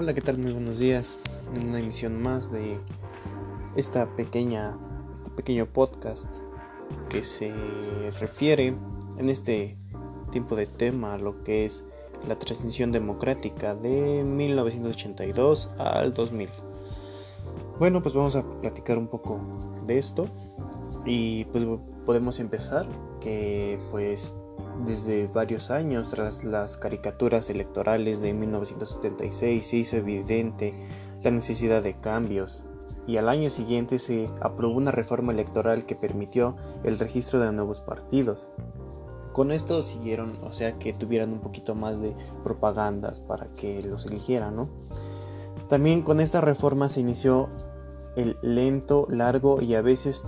Hola, ¿qué tal? Muy buenos días. En una emisión más de esta pequeña, este pequeño podcast que se refiere en este tiempo de tema a lo que es la transición democrática de 1982 al 2000. Bueno, pues vamos a platicar un poco de esto y pues podemos empezar que pues desde varios años, tras las caricaturas electorales de 1976, se hizo evidente la necesidad de cambios y al año siguiente se aprobó una reforma electoral que permitió el registro de nuevos partidos. Con esto siguieron, o sea, que tuvieran un poquito más de propagandas para que los eligieran, ¿no? También con esta reforma se inició el lento, largo y a veces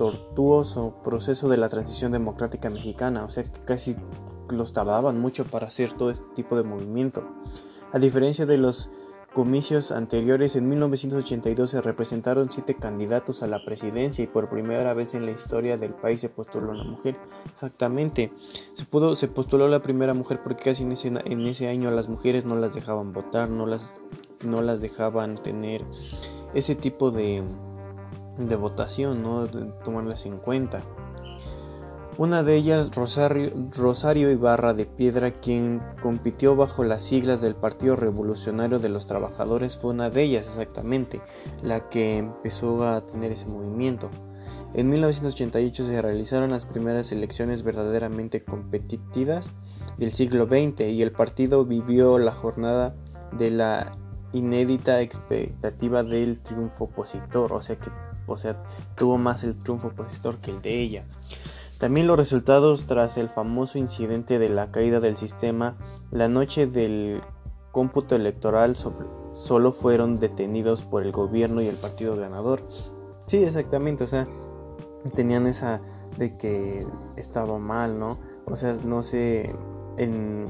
tortuoso proceso de la transición democrática mexicana, o sea que casi los tardaban mucho para hacer todo este tipo de movimiento. A diferencia de los comicios anteriores, en 1982 se representaron siete candidatos a la presidencia y por primera vez en la historia del país se postuló una mujer. Exactamente, se, pudo, se postuló la primera mujer porque casi en ese, en ese año las mujeres no las dejaban votar, no las, no las dejaban tener ese tipo de de votación, ¿no? De tomarlas en cuenta. Una de ellas, Rosario, Rosario Ibarra de Piedra, quien compitió bajo las siglas del Partido Revolucionario de los Trabajadores, fue una de ellas exactamente, la que empezó a tener ese movimiento. En 1988 se realizaron las primeras elecciones verdaderamente competitivas del siglo XX y el partido vivió la jornada de la inédita expectativa del triunfo opositor, o sea que o sea, tuvo más el triunfo opositor que el de ella. También los resultados tras el famoso incidente de la caída del sistema, la noche del cómputo electoral solo fueron detenidos por el gobierno y el partido ganador. Sí, exactamente, o sea, tenían esa de que estaba mal, ¿no? O sea, no sé, en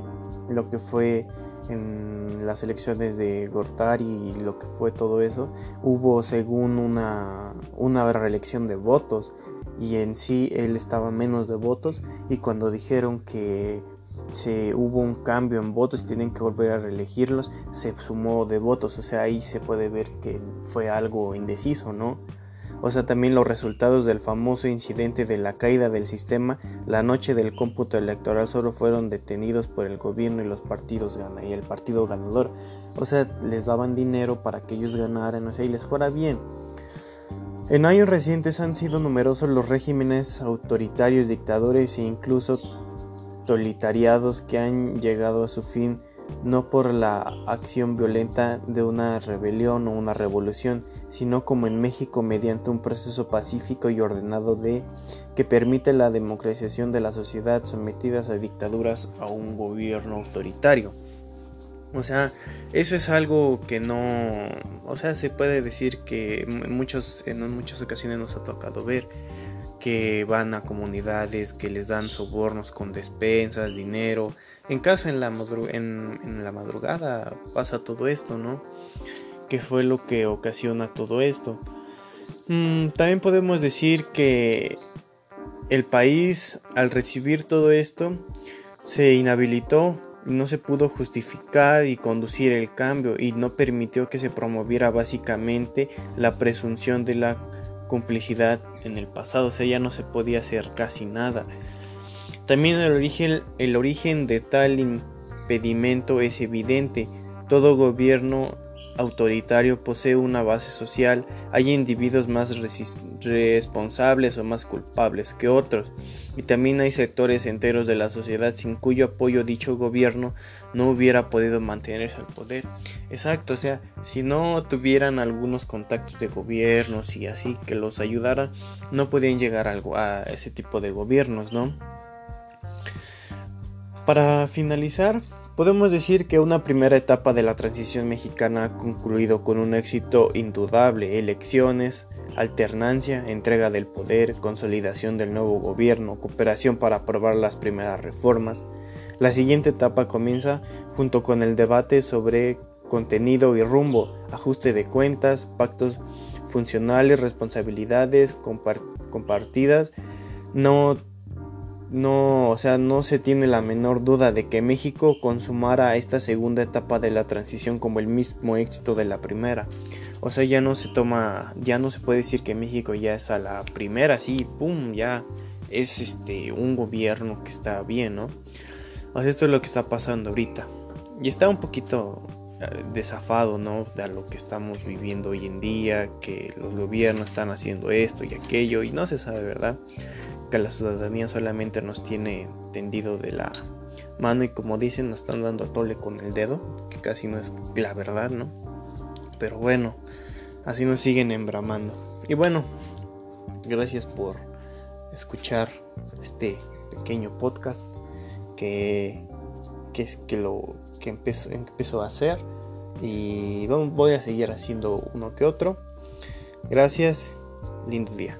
lo que fue en las elecciones de Gortari y lo que fue todo eso, hubo según una, una reelección de votos y en sí él estaba menos de votos y cuando dijeron que se hubo un cambio en votos tienen que volver a reelegirlos, se sumó de votos, o sea, ahí se puede ver que fue algo indeciso, ¿no? O sea, también los resultados del famoso incidente de la caída del sistema, la noche del cómputo electoral solo fueron detenidos por el gobierno y los partidos y el partido ganador. O sea, les daban dinero para que ellos ganaran, o sea, y les fuera bien. En años recientes han sido numerosos los regímenes autoritarios, dictadores e incluso totalitariados que han llegado a su fin no por la acción violenta de una rebelión o una revolución, sino como en México mediante un proceso pacífico y ordenado de que permite la democratización de la sociedad sometidas a dictaduras a un gobierno autoritario. O sea, eso es algo que no, o sea, se puede decir que en, muchos, en muchas ocasiones nos ha tocado ver que van a comunidades que les dan sobornos con despensas, dinero, en caso en la, en, la madrugada pasa todo esto, ¿no? ¿Qué fue lo que ocasiona todo esto? Mm, también podemos decir que el país al recibir todo esto se inhabilitó, no se pudo justificar y conducir el cambio y no permitió que se promoviera básicamente la presunción de la complicidad en el pasado, o sea, ya no se podía hacer casi nada. También el origen, el origen de tal impedimento es evidente. Todo gobierno autoritario posee una base social, hay individuos más responsables o más culpables que otros, y también hay sectores enteros de la sociedad sin cuyo apoyo dicho gobierno no hubiera podido mantenerse al poder. Exacto, o sea, si no tuvieran algunos contactos de gobiernos y así que los ayudaran, no podían llegar a, ese tipo de gobiernos, ¿no? Para finalizar, podemos decir que una primera etapa de la transición mexicana ha concluido con un éxito indudable, elecciones, alternancia, entrega del poder, consolidación del nuevo gobierno, cooperación para aprobar las primeras reformas. La siguiente etapa comienza junto con el debate sobre contenido y rumbo, ajuste de cuentas, pactos funcionales, responsabilidades compartidas, no no, o sea, no se tiene la menor duda de que México consumara esta segunda etapa de la transición como el mismo éxito de la primera. O sea, ya no se toma, ya no se puede decir que México ya es a la primera, sí, pum, ya es este un gobierno que está bien, ¿no? O sea, esto es lo que está pasando ahorita. Y está un poquito eh, desafado, ¿no? De lo que estamos viviendo hoy en día, que los gobiernos están haciendo esto y aquello, y no se sabe, ¿verdad? Que la ciudadanía solamente nos tiene tendido de la mano y como dicen nos están dando tole con el dedo, que casi no es la verdad, ¿no? Pero bueno, así nos siguen embramando. Y bueno, gracias por escuchar este pequeño podcast que, que, que lo que empezó, empezó a hacer y voy a seguir haciendo uno que otro. Gracias, lindo día.